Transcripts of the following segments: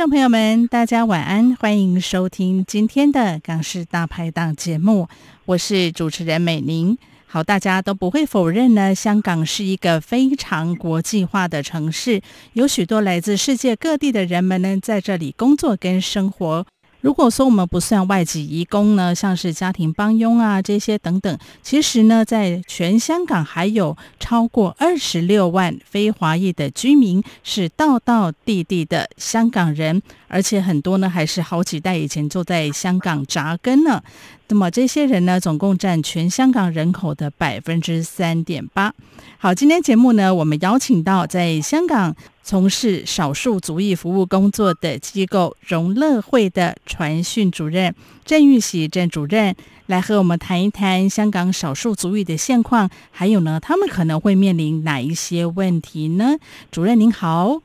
众朋友们，大家晚安，欢迎收听今天的《港式大排档》节目，我是主持人美玲。好，大家都不会否认呢，香港是一个非常国际化的城市，有许多来自世界各地的人们呢，在这里工作跟生活。如果说我们不算外籍移工呢，像是家庭帮佣啊这些等等，其实呢，在全香港还有超过二十六万非华裔的居民，是道道地地的香港人，而且很多呢还是好几代以前就在香港扎根了。那么这些人呢，总共占全香港人口的百分之三点八。好，今天节目呢，我们邀请到在香港从事少数族裔服务工作的机构荣乐会的传讯主任郑玉喜郑主任，来和我们谈一谈香港少数族裔的现况，还有呢，他们可能会面临哪一些问题呢？主任您好。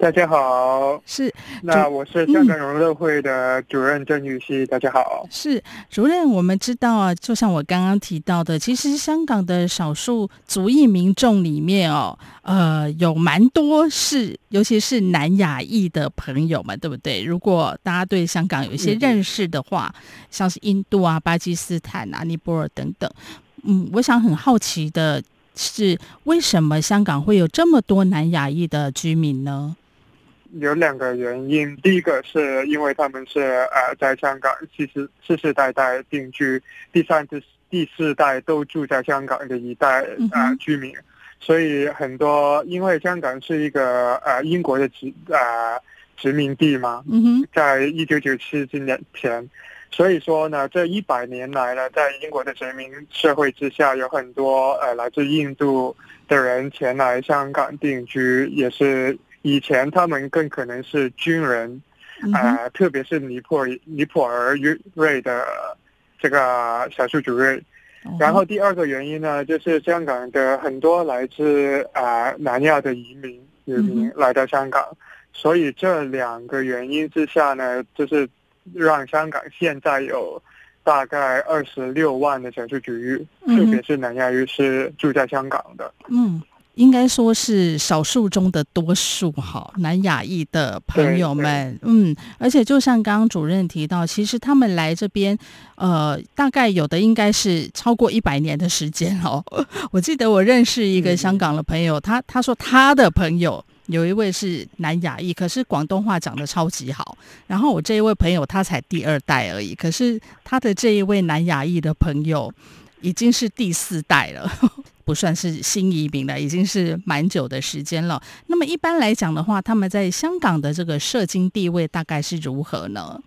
大家好，是那我是香港融乐会的主任郑玉熙。嗯、大家好，是主任。我们知道啊，就像我刚刚提到的，其实香港的少数族裔民众里面哦，呃，有蛮多是，尤其是南亚裔的朋友们，对不对？如果大家对香港有一些认识的话，嗯、像是印度啊、巴基斯坦啊、尼泊尔等等，嗯，我想很好奇的是，为什么香港会有这么多南亚裔的居民呢？有两个原因，第一个是因为他们是呃在香港世世世世代代定居，第三是第四代都住在香港的一代呃居民，所以很多因为香港是一个呃英国的殖呃殖民地嘛，在一九九七年前，所以说呢这一百年来呢，在英国的殖民社会之下，有很多呃来自印度的人前来香港定居，也是。以前他们更可能是军人，啊、呃，特别是尼泊尔尼泊尔瑞的这个少数族裔。然后第二个原因呢，就是香港的很多来自啊、呃、南亚的移民移民来到香港，所以这两个原因之下呢，就是让香港现在有大概二十六万的少数族裔，特别是南亚裔是住在香港的。嗯。应该说是少数中的多数哈，南亚裔的朋友们，嗯，而且就像刚刚主任提到，其实他们来这边，呃，大概有的应该是超过一百年的时间哦。我记得我认识一个香港的朋友，他他说他的朋友有一位是南亚裔，可是广东话讲的超级好。然后我这一位朋友他才第二代而已，可是他的这一位南亚裔的朋友已经是第四代了。不算是新移民了，已经是蛮久的时间了。那么一般来讲的话，他们在香港的这个社经地位大概是如何呢？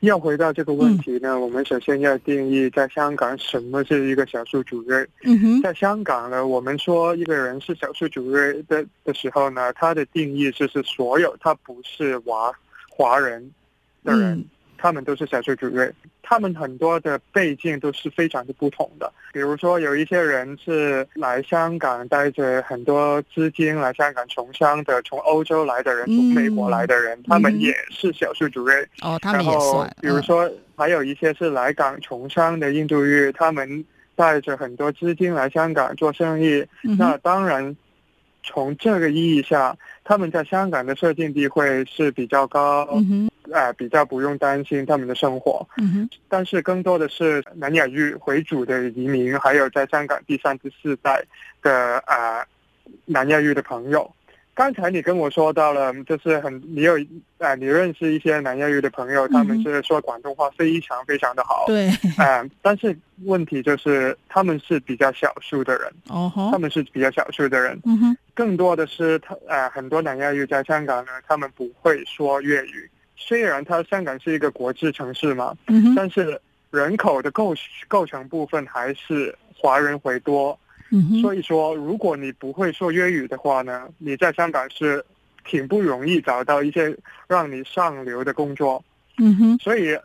要回到这个问题呢，嗯、我们首先要定义在香港什么是一个少数族裔。嗯哼，在香港呢，我们说一个人是少数族裔的的时候呢，他的定义就是所有他不是华华人的人。嗯他们都是少数族裔，他们很多的背景都是非常的不同的。比如说，有一些人是来香港带着很多资金来香港从商的，从欧洲来的人，从美国来的人，嗯、他们也是少数族裔。哦，他们也算。然后，比如说，还有一些是来港从商的印度裔，他们带着很多资金来香港做生意。嗯、那当然，从这个意义下，他们在香港的社经地位是比较高。嗯啊，比较不用担心他们的生活，嗯哼，但是更多的是南亚裔回族的移民，还有在香港第三、第四代的啊南亚裔的朋友。刚才你跟我说到了，就是很你有啊，你认识一些南亚裔的朋友，他们是说广东话非常非常的好，对，啊，但是问题就是他们是比较少数的人，哦，他们是比较少数的人，嗯哼，更多的是他啊，很多南亚裔在香港呢，他们不会说粤语。虽然它香港是一个国际城市嘛，嗯、但是人口的构构成部分还是华人为多，嗯、所以说如果你不会说粤语的话呢，你在香港是挺不容易找到一些让你上流的工作。嗯哼，所以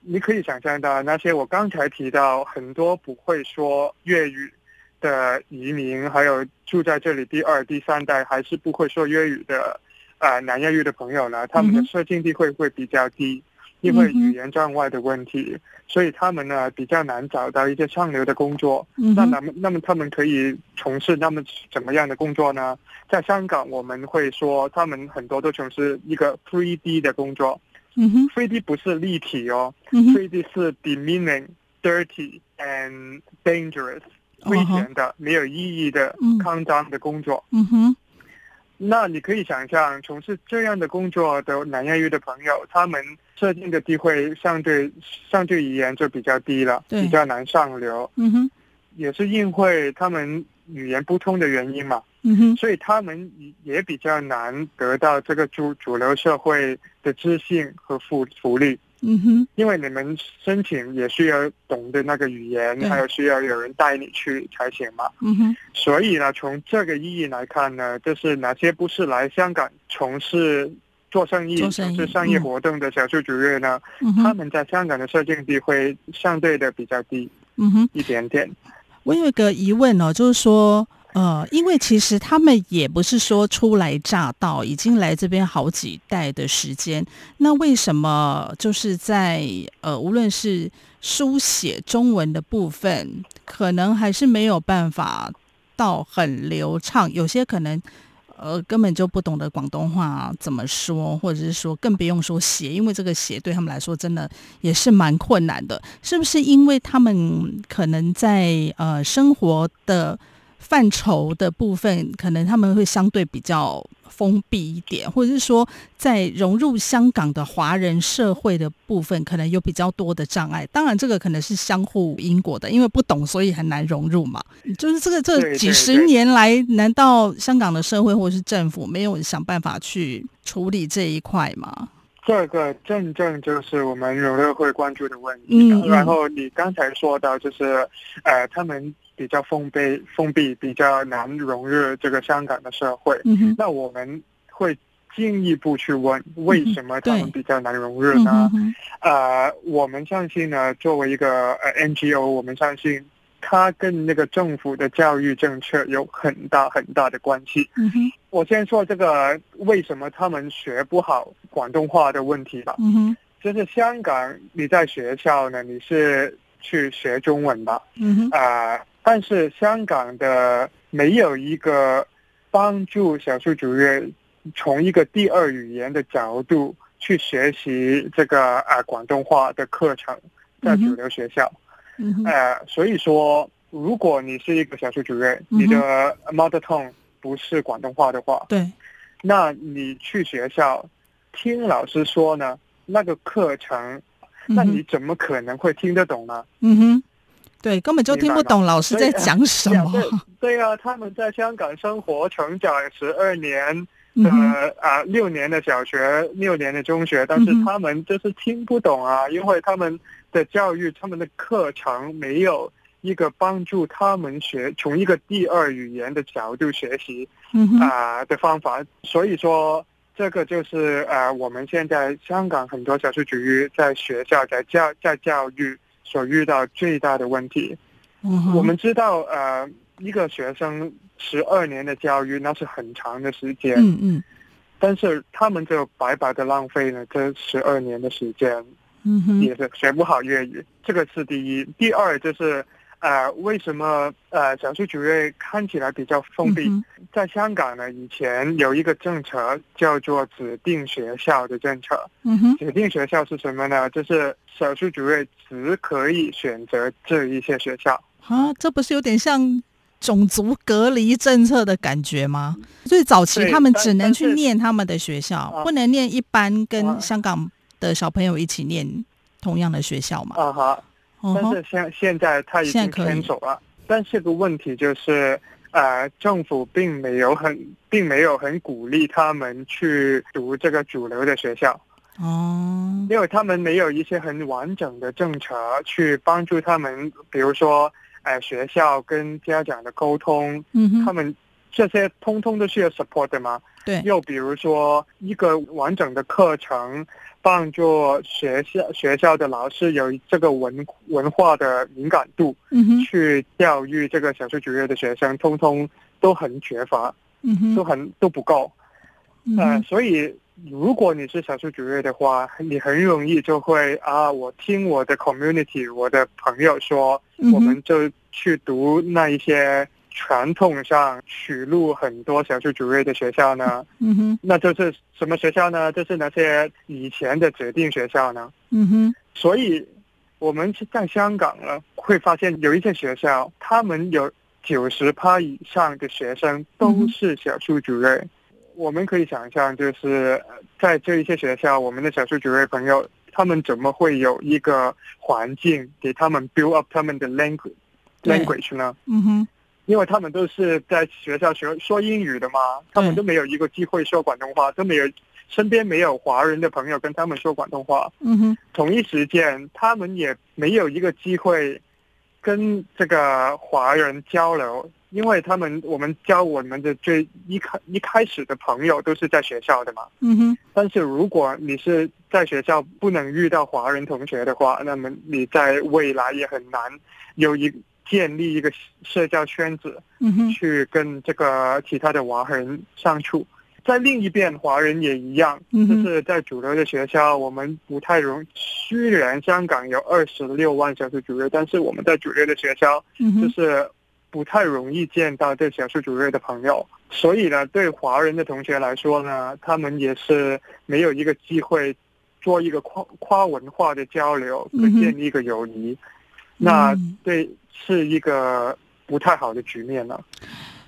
你可以想象到那些我刚才提到很多不会说粤语的移民，还有住在这里第二、第三代还是不会说粤语的啊、呃、南亚裔的朋友呢，他们的社经地位会比较低。因为语言障碍的问题，嗯、所以他们呢比较难找到一些上流的工作。嗯、那那么那么他们可以从事那么怎么样的工作呢？在香港我们会说他们很多都从事一个 three D 的工作。嗯哼，three D 不是立体哦，，three D 是 demeaning、dirty and dangerous，危险的、没有意义的、肮脏的工作。嗯哼。那你可以想象，从事这样的工作的南亚裔的朋友，他们设定的机会相对相对而言就比较低了，比较难上流。嗯哼，也是因为他们语言不通的原因嘛。嗯哼，所以他们也比较难得到这个主主流社会的自信和福福利。嗯哼，因为你们申请也需要懂得那个语言，还有需要有人带你去才行嘛。嗯哼，所以呢，从这个意义来看呢，就是哪些不是来香港从事做生意、从事商业活动的小数族裔呢，嗯他们在香港的社经地会相对的比较低，嗯哼，一点点。我有一个疑问哦，就是说。呃，因为其实他们也不是说初来乍到，已经来这边好几代的时间。那为什么就是在呃，无论是书写中文的部分，可能还是没有办法到很流畅。有些可能呃根本就不懂得广东话怎么说，或者是说更不用说写，因为这个写对他们来说真的也是蛮困难的。是不是因为他们可能在呃生活的范畴的部分，可能他们会相对比较封闭一点，或者是说，在融入香港的华人社会的部分，可能有比较多的障碍。当然，这个可能是相互因果的，因为不懂，所以很难融入嘛。就是这个这几十年来，难道香港的社会或者是政府没有想办法去处理这一块吗？这个正正就是我们有乐会关注的问题。然后你刚才说到，就是呃，他们。比较封闭，封闭比较难融入这个香港的社会。嗯，那我们会进一步去问，为什么他们比较难融入呢？呃，我们相信呢，作为一个呃 NGO，我们相信它跟那个政府的教育政策有很大很大的关系。嗯哼，我先说这个为什么他们学不好广东话的问题吧。嗯哼，就是香港你在学校呢，你是去学中文吧？嗯哼，啊、呃。但是香港的没有一个帮助少数族裔从一个第二语言的角度去学习这个啊广东话的课程，在主流学校，嗯，呃，所以说如果你是一个少数族裔，你的 mother tongue 不是广东话的话，对，那你去学校听老师说呢，那个课程，那你怎么可能会听得懂呢？嗯哼。对，根本就听不懂老师在讲什么。对，对啊，他们在香港生活成长十二年，的、嗯、啊六年的小学，六年的中学，但是他们就是听不懂啊，嗯、因为他们的教育，他们的课程没有一个帮助他们学从一个第二语言的角度学习啊的方法。所以说，这个就是啊，我们现在香港很多少数族裔在学校在教在教育。所遇到最大的问题，嗯、我们知道，呃，一个学生十二年的教育那是很长的时间，嗯嗯，但是他们就白白的浪费了这十二年的时间，嗯哼，也是学不好粤语，这个是第一。第二就是。呃，为什么呃小数族裔看起来比较封闭？嗯、在香港呢，以前有一个政策叫做指定学校的政策。嗯哼，指定学校是什么呢？就是小数族裔只可以选择这一些学校。啊，这不是有点像种族隔离政策的感觉吗？最早期他们只能去念他们的学校，不能念一般跟香港的小朋友一起念同样的学校嘛？啊哈。但是现现在他已经迁走了，但是个问题就是，呃，政府并没有很并没有很鼓励他们去读这个主流的学校，哦，因为他们没有一些很完整的政策去帮助他们，比如说，呃，学校跟家长的沟通，嗯哼，他们这些通通都需要 support 的嘛，对。又比如说，一个完整的课程，帮助学校学校的老师有这个文文化的敏感度，嗯，去教育这个小数族裔的学生，通通都很缺乏，嗯，都很都不够。嗯、呃，所以如果你是小数族裔的话，你很容易就会啊，我听我的 community，我的朋友说，嗯、我们就去读那一些传统上取录很多小数族裔的学校呢。嗯哼，那就是什么学校呢？就是那些以前的指定学校呢。嗯哼，所以我们是在香港呢，会发现有一些学校，他们有九十趴以上的学生都是小数族裔。嗯我们可以想象，就是在这一些学校，我们的小数族裔朋友，他们怎么会有一个环境给他们 build up 他们的 language language 呢？嗯哼，因为他们都是在学校学说英语的嘛，他们都没有一个机会说广东话，都没有身边没有华人的朋友跟他们说广东话。嗯哼，同一时间，他们也没有一个机会跟这个华人交流。因为他们，我们教我们的最一开一开始的朋友都是在学校的嘛。嗯哼。但是如果你是在学校不能遇到华人同学的话，那么你在未来也很难有一建立一个社交圈子，嗯，去跟这个其他的华人相处。在另一边，华人也一样，就是在主流的学校，我们不太容。虽然香港有二十六万少数族裔，但是我们在主流的学校，就是。不太容易见到对少数族裔的朋友，所以呢，对华人的同学来说呢，他们也是没有一个机会做一个跨跨文化的交流和建立一个友谊，嗯、那对是一个不太好的局面呢。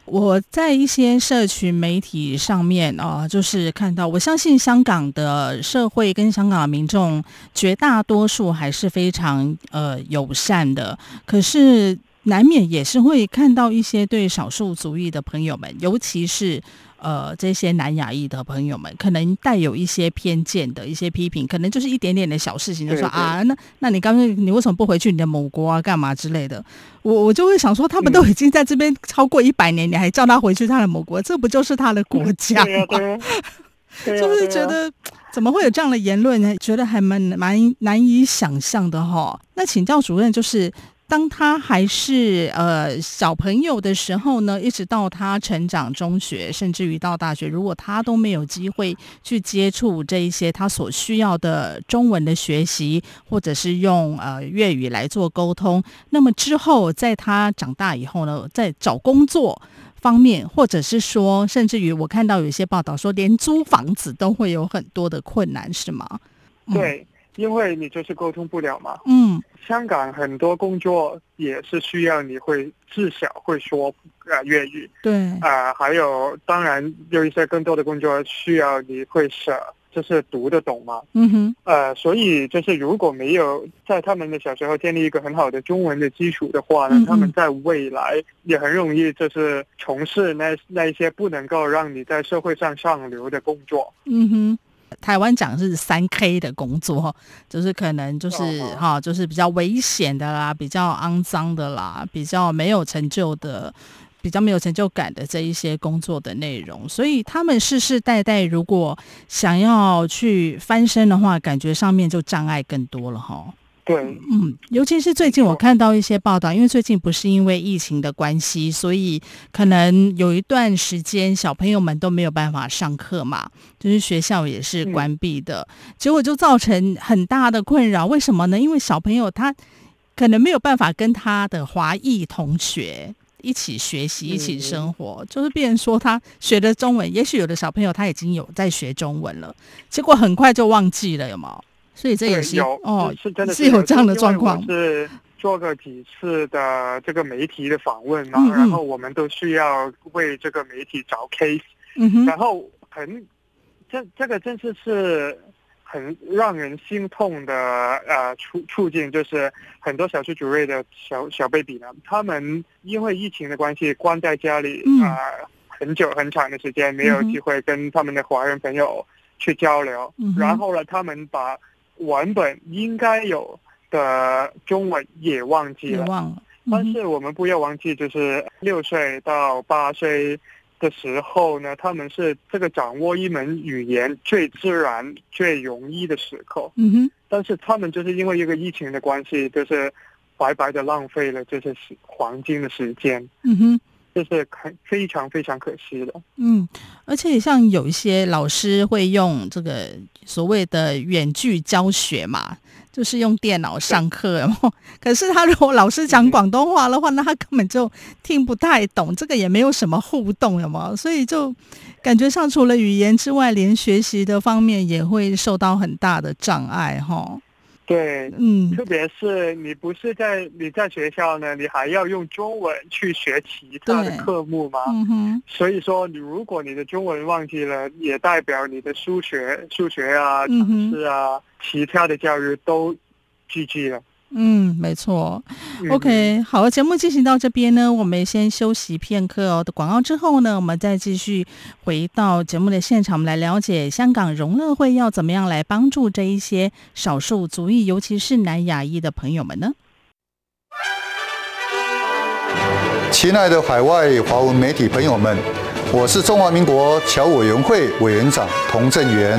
我在一些社群媒体上面啊、就是看到，我相信香港的社会跟香港的民众绝大多数还是非常呃友善的，可是。难免也是会看到一些对少数族裔的朋友们，尤其是呃这些南亚裔的朋友们，可能带有一些偏见的一些批评，可能就是一点点的小事情，就说啊，那那你刚刚你为什么不回去你的母国啊，干嘛之类的？我我就会想说，他们都已经在这边超过一百年，你还叫他回去他的母国，这不就是他的国家就 是觉得怎么会有这样的言论？觉得还蛮蛮难以想象的哈。那请教主任，就是。当他还是呃小朋友的时候呢，一直到他成长中学，甚至于到大学，如果他都没有机会去接触这一些他所需要的中文的学习，或者是用呃粤语来做沟通，那么之后在他长大以后呢，在找工作方面，或者是说，甚至于我看到有一些报道说，连租房子都会有很多的困难，是吗？对。因为你就是沟通不了嘛。嗯，香港很多工作也是需要你会至少会说啊粤语。对。啊、呃，还有当然有一些更多的工作需要你会写，就是读得懂嘛。嗯哼。呃，所以就是如果没有在他们的小时候建立一个很好的中文的基础的话呢，嗯、他们在未来也很容易就是从事那那一些不能够让你在社会上上流的工作。嗯哼。台湾讲是三 K 的工作，就是可能就是哈，就是比较危险的啦，比较肮脏的啦，比较没有成就的，比较没有成就感的这一些工作的内容，所以他们世世代代如果想要去翻身的话，感觉上面就障碍更多了哈。对，嗯，尤其是最近我看到一些报道，因为最近不是因为疫情的关系，所以可能有一段时间小朋友们都没有办法上课嘛，就是学校也是关闭的，嗯，结果就造成很大的困扰。为什么呢？因为小朋友他可能没有办法跟他的华裔同学一起学习、一起生活，嗯，就是变成说他学的中文，也许有的小朋友他已经有在学中文了，结果很快就忘记了，有没有？所以这也是有哦，是真的是有这样的状况。是做过几次的这个媒体的访问嘛，然后我们都需要为这个媒体找 case，嗯哼，然后很这这个真是是很让人心痛的呃处处境，就是很多小区主任的小小 baby 呢，他们因为疫情的关系关在家里啊，呃，很久很长的时间，没有机会跟他们的华人朋友去交流，嗯，然后呢，他们把文本应该有的中文也忘记了，忘了。但是我们不要忘记，就是六岁到八岁的时候呢，他们是这个掌握一门语言最自然、最容易的时刻。嗯哼。但是他们就是因为一个疫情的关系，就是白白的浪费了这些黄金的时间。嗯哼。这是很非常非常可惜的。嗯，而且像有一些老师会用这个所谓的远距教学嘛，就是用电脑上课。可是他如果老师讲广东话的话，那他根本就听不太懂，这个也没有什么互动，有吗？所以就感觉上除了语言之外，连学习的方面也会受到很大的障碍，哈。对，嗯，特别是你不是在你在学校呢，你还要用中文去学其他的科目吗？嗯哼。所以说，你如果你的中文忘记了，也代表你的数学、数学啊、常识啊、嗯、其他的教育都 GG 了。嗯，没错。OK，好，节目进行到这边呢，我们先休息片刻哦。的广告之后呢，我们再继续回到节目的现场，我们来了解香港融乐会要怎么样来帮助这一些少数族裔，尤其是南亚裔的朋友们呢？亲爱的海外华文媒体朋友们，我是中华民国侨委员会委员长童振源。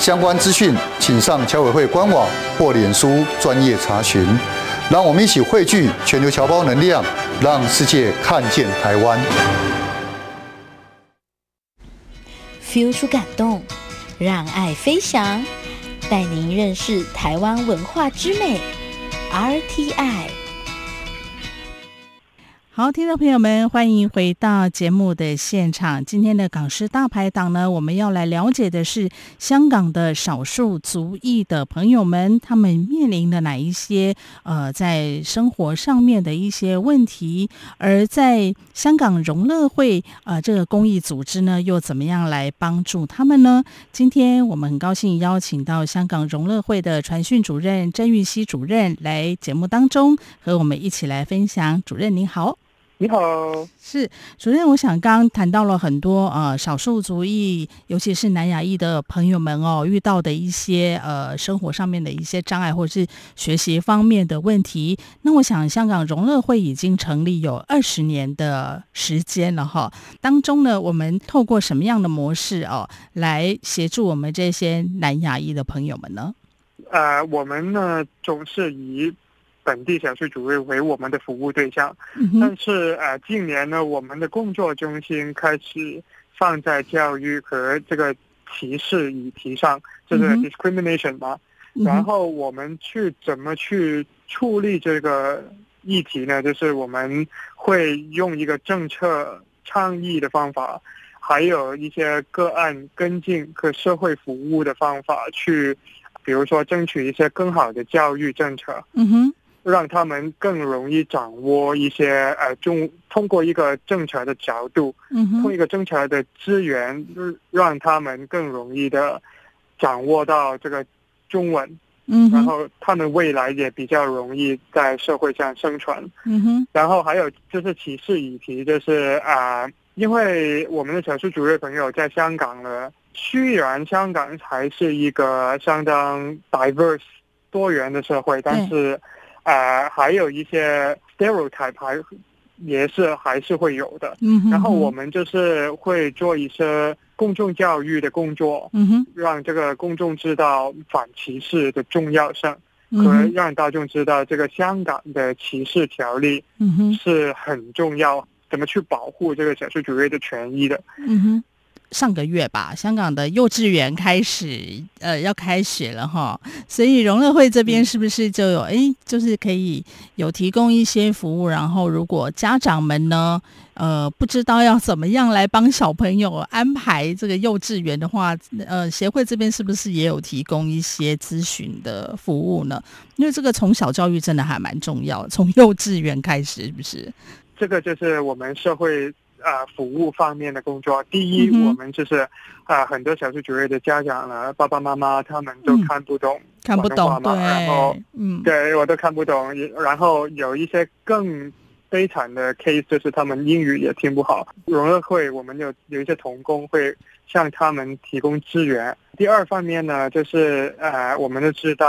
相关资讯，请上侨委会官网或脸书专业查询。让我们一起汇聚全球侨胞能量，让世界看见台湾。feel 出感动，让爱飞翔，带您认识台湾文化之美。RTI。好，听众朋友们，欢迎回到节目的现场。今天的港式大排档呢，我们要来了解的是香港的少数族裔的朋友们，他们面临的哪一些呃，在生活上面的一些问题，而在香港融乐会呃这个公益组织呢，又怎么样来帮助他们呢？今天我们很高兴邀请到香港融乐会的传讯主任郑玉熙主任来节目当中和我们一起来分享。主任您好。你好，是主任。我想刚刚谈到了很多呃少数族裔，尤其是南亚裔的朋友们哦，遇到的一些呃生活上面的一些障碍，或者是学习方面的问题。那我想，香港融乐会已经成立有二十年的时间了哈。当中呢，我们透过什么样的模式哦，来协助我们这些南亚裔的朋友们呢？呃，我们呢总是以。本地小区主任为我们的服务对象，但是呃，近年呢，我们的工作中心开始放在教育和这个歧视议题上，就是 discrimination 嘛。然后我们去怎么去处理这个议题呢？就是我们会用一个政策倡议的方法，还有一些个案跟进和社会服务的方法去，比如说争取一些更好的教育政策。嗯哼。让他们更容易掌握一些呃中通过一个政策的角度，嗯，通过一个政策的资源，让他们更容易的掌握到这个中文，嗯，然后他们未来也比较容易在社会上生存，嗯哼。然后还有就是歧视议题，就是啊、呃，因为我们的少数族裔朋友在香港呢，虽然香港还是一个相当 diverse 多元的社会，但是。呃，还有一些 stereotype 还也是还是会有的。嗯哼。然后我们就是会做一些公众教育的工作，嗯哼，让这个公众知道反歧视的重要性，嗯，和让大众知道这个香港的歧视条例，是很重要，怎么去保护这个少数族裔的权益的。嗯哼。上个月吧，香港的幼稚园开始呃要开学了哈，所以融乐会这边是不是就有哎、嗯，就是可以有提供一些服务，然后如果家长们呢呃不知道要怎么样来帮小朋友安排这个幼稚园的话，呃协会这边是不是也有提供一些咨询的服务呢？因为这个从小教育真的还蛮重要，从幼稚园开始是不是？这个就是我们社会。啊、呃、服务方面的工作。第一，嗯、我们就是啊、呃、很多少数族裔的家长呢，爸爸妈妈他们都看不懂看不懂然后嗯，对我都看不懂。然后有一些更悲惨的 case，就是他们英语也听不好。融乐会我们有有一些童工会向他们提供支援。第二方面呢，就是呃，我们都知道。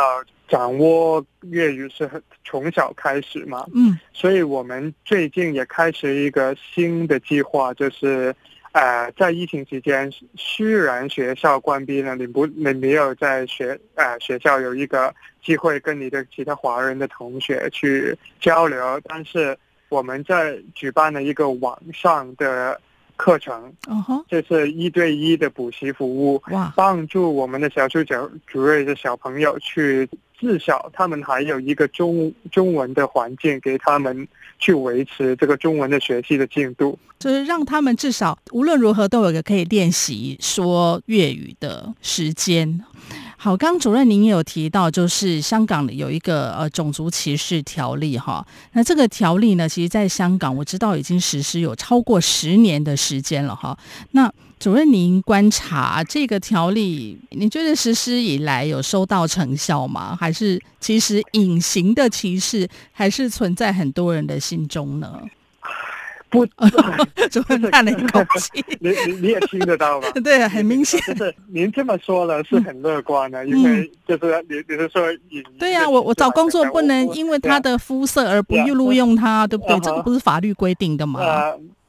掌握粤语是很从小开始嘛，嗯，所以我们最近也开始一个新的计划，就是，呃，在疫情期间，虽然学校关闭了，你不你没有在学呃学校有一个机会跟你的其他华人的同学去交流，但是我们在举办了一个网上的课程，嗯哼，就是一对一的补习服务，哇，帮助我们的少数族裔的小朋友去。至少他们还有一个中中文的环境给他们去维持这个中文的学习的进度，就是让他们至少无论如何都有个可以练习说粤语的时间。好，刚主任您也有提到，就是香港有一个呃种族歧视条例哈，那这个条例呢，其实在香港我知道已经实施有超过十年的时间了哈，那。主任，您观察这个条例，你觉得实施以来有收到成效吗？还是其实隐形的歧视还是存在很多人的心中呢？不，主任叹了一口气。你你你也听得到吗？对，很明显。就是您这么说了是很乐观的，嗯、因为就是你你是说隐对呀、啊，我我找工作不能因为他的肤色而不录用他，对不对？这个不是法律规定的吗？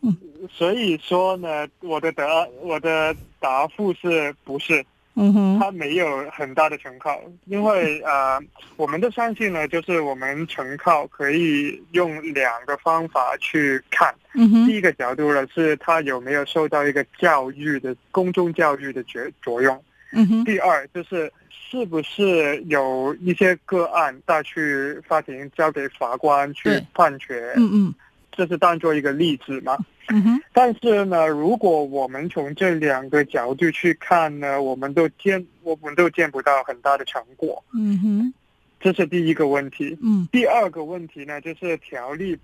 呃所以说呢，我的答我的答复是不是？嗯哼，他没有很大的成靠，因为呃，我们的相信呢，就是我们成靠可以用两个方法去看。嗯哼，第一个角度呢，是他有没有受到一个教育的公众教育的作作用。嗯哼，第二就是是不是有一些个案带去法庭交给法官去判决。嗯嗯。这是当做一个例子嘛？嗯哼。但是呢，如果我们从这两个角度去看呢，我们都见我们都见不到很大的成果。嗯哼。这是第一个问题。嗯。第二个问题呢，就是条例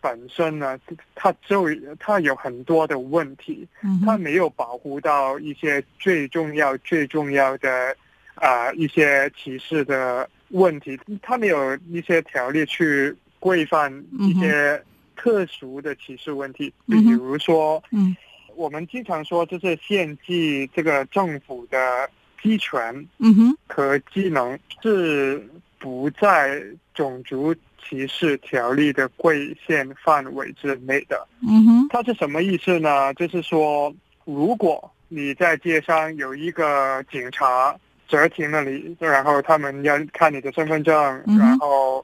本身呢，它就它有很多的问题。嗯。它没有保护到一些最重要最重要的啊、呃、一些歧视的问题。它没有一些条例去规范一些、嗯。特殊的歧视问题，比如说，嗯，我们经常说，就是献祭这个政府的职权，嗯哼，和技能是不在种族歧视条例的规限范围之内的，嗯哼，它是什么意思呢？就是说，如果你在街上有一个警察截停了你，然后他们要看你的身份证，嗯、然后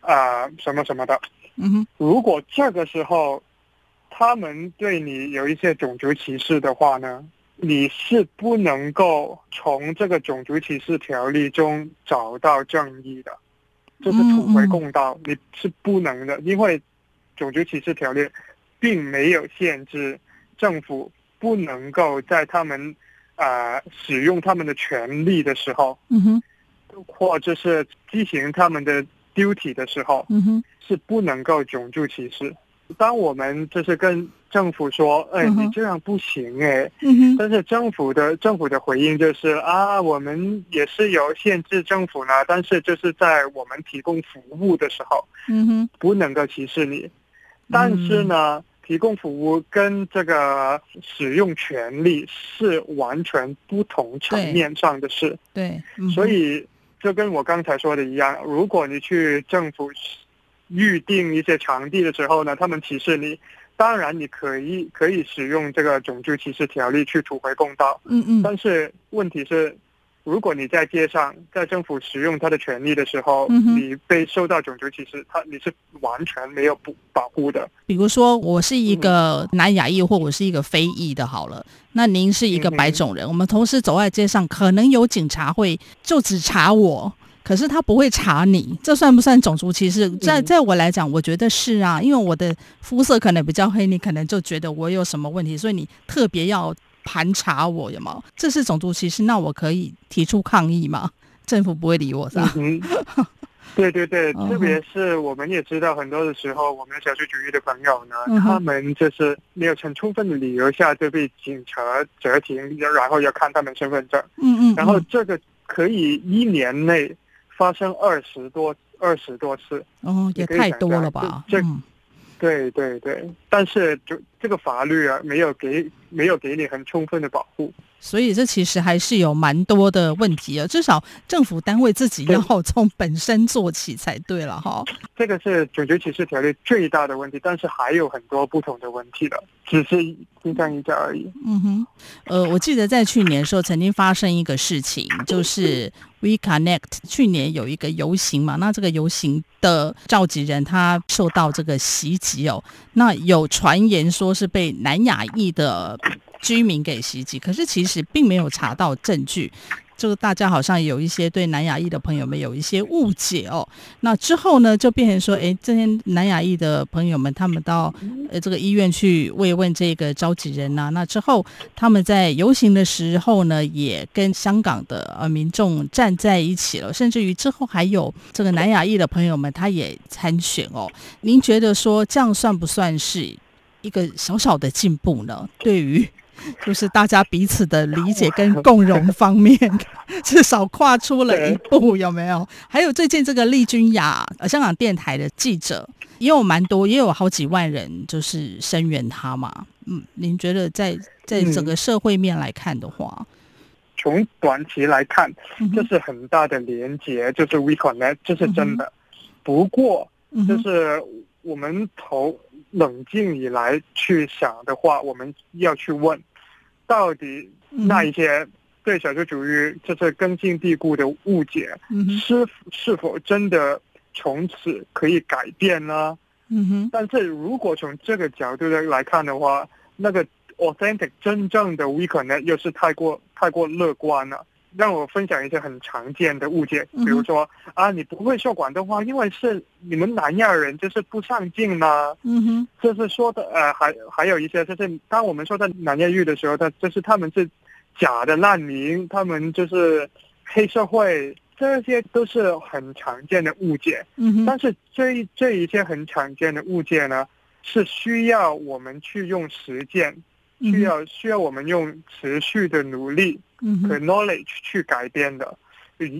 啊、呃、什么什么的。嗯哼，如果这个时候他们对你有一些种族歧视的话呢，你是不能够从这个种族歧视条例中找到正义的，就是土回公道，你是不能的，因为种族歧视条例并没有限制政府不能够在他们啊、呃、使用他们的权利的时候，嗯哼，或者是进行他们的 duty 的时候，嗯哼。是不能够种族歧视。当我们就是跟政府说：“哎，你这样不行哎。”但是政府的政府的回应就是：“啊，我们也是有限制政府呢，但是就是在我们提供服务的时候，嗯哼，不能够歧视你。但是呢，提供服务跟这个使用权利是完全不同层面上的事。对，所以就跟我刚才说的一样，如果你去政府。预定一些场地的时候呢，他们歧视你，当然你可以可以使用这个种族歧视条例去讨回公道。嗯嗯。但是问题是，如果你在街上，在政府使用他的权利的时候，嗯、你被受到种族歧视，他你是完全没有不保护的。比如说，我是一个南亚裔，或我是一个非裔的，好了，那您是一个白种人，嗯、我们同时走在街上，可能有警察会就只查我。可是他不会查你，这算不算种族歧视？在在我来讲，我觉得是啊，因为我的肤色可能比较黑，你可能就觉得我有什么问题，所以你特别要盘查我，有没有？这是种族歧视，那我可以提出抗议吗？政府不会理我，是吧？对对对，嗯、特别是我们也知道，很多的时候，我们少数主义的朋友呢，嗯、他们就是没有很充分的理由下就被警察截停，然后要看他们身份证。嗯嗯。然后这个可以一年内发生二十多二十多次。哦，也太多了吧？这。嗯对对对，但是就这个法律啊，没有给没有给你很充分的保护，所以这其实还是有蛮多的问题啊。至少政府单位自己要从本身做起才对了哈。这个是种族歧视条例最大的问题，但是还有很多不同的问题的，只是冰山一角而已。嗯哼，呃，我记得在去年的时候曾经发生一个事情，就是 We Connect 去年有一个游行嘛，那这个游行的召集人他受到这个袭击哦，那有传言说是被南亚裔的居民给袭击，可是其实并没有查到证据。这个大家好像有一些对南亚裔的朋友们有一些误解哦。那之后呢，就变成说，哎，这些南亚裔的朋友们，他们到呃这个医院去慰问这个召集人呐、啊。那之后，他们在游行的时候呢，也跟香港的呃民众站在一起了。甚至于之后还有这个南亚裔的朋友们，他也参选哦。您觉得说这样算不算是一个小小的进步呢？对于？就是大家彼此的理解跟共融方面，至少跨出了一步，有没有？还有最近这个利君雅，呃，香港电台的记者也有蛮多，也有好几万人就是声援他嘛。嗯，您觉得在在整个社会面来看的话，嗯、从短期来看，这是很大的连结，就是 We Connect，这是真的。嗯、不过，就是我们投。冷静以来去想的话，我们要去问，到底那一些对少数主义就是根深蒂固的误解，是是否真的从此可以改变呢？嗯哼。但是如果从这个角度来看的话，那个 authentic 真正的 We Connect 又是太过太过乐观了。让我分享一些很常见的误解，比如说、嗯、啊，你不会说广东话，因为是你们南亚人就是不上进呢。嗯哼，就是说的呃，还还有一些就是，当我们说到南亚裔的时候，他就是他们是假的难民，他们就是黑社会，这些都是很常见的误解。嗯哼，但是这这一些很常见的误解呢，是需要我们去用实践，需要需要我们用持续的努力。和 knowledge 去改变的，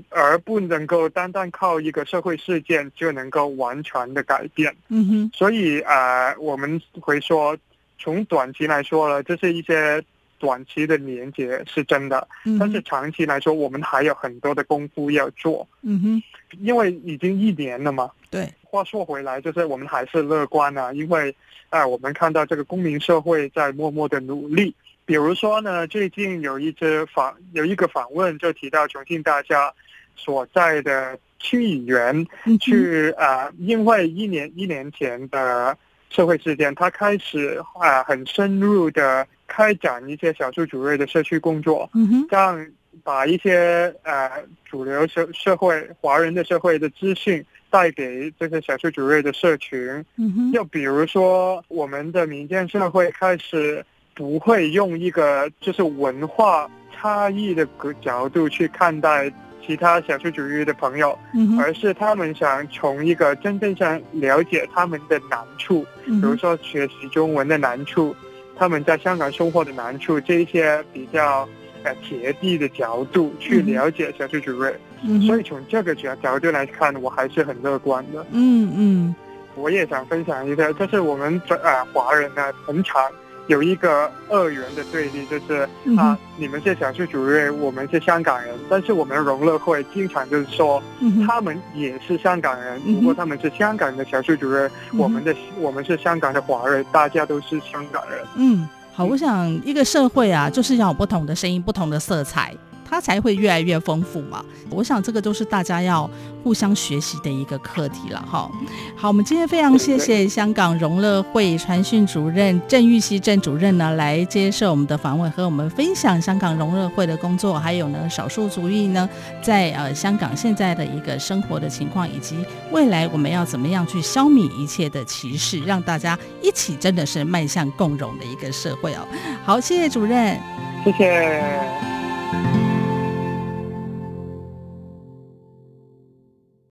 而不能够单单靠一个社会事件就能够完全的改变。嗯哼，所以啊、呃，我们会说，从短期来说呢，这是一些短期的连接是真的，但是长期来说，我们还有很多的功夫要做。嗯哼，因为已经一年了嘛。对，话说回来，就是我们还是乐观啊，因为啊、呃，我们看到这个公民社会在默默的努力。比如说呢，最近有一支访有一个访问就提到重庆大家所在的区议员去啊、呃，因为一年一年前的社会事件，他开始啊、呃、很深入的开展一些小数族裔的社区工作，这样把一些呃主流社社会华人的社会的资讯带给这些小数族裔的社群。又比如说，我们的民间社会开始。不会用一个就是文化差异的角度去看待其他小数族裔的朋友，而是他们想从一个真正想了解他们的难处，比如说学习中文的难处，他们在香港生活的难处，这一些比较呃贴地的角度去了解小猪主任。嗯。所以从这个角角度来看，我还是很乐观的。嗯嗯，我也想分享一下，就是我们呃华人呢很常。有一个二元的对立，就是啊，你们是小区主任，我们是香港人，但是我们融乐会经常就是说，他们也是香港人，不过他们是香港的小区主任，我们的我们是香港的华人，大家都是香港人。嗯，好，我想一个社会啊，就是要有不同的声音，不同的色彩。它才会越来越丰富嘛。我想这个都是大家要互相学习的一个课题了哈。好，我们今天非常谢谢香港融乐会传讯主任郑玉溪郑主任呢来接受我们的访问，和我们分享香港融乐会的工作，还有呢少数族裔呢在呃香港现在的一个生活的情况，以及未来我们要怎么样去消弭一切的歧视，让大家一起真的是迈向共融的一个社会哦。好，谢谢主任，谢谢。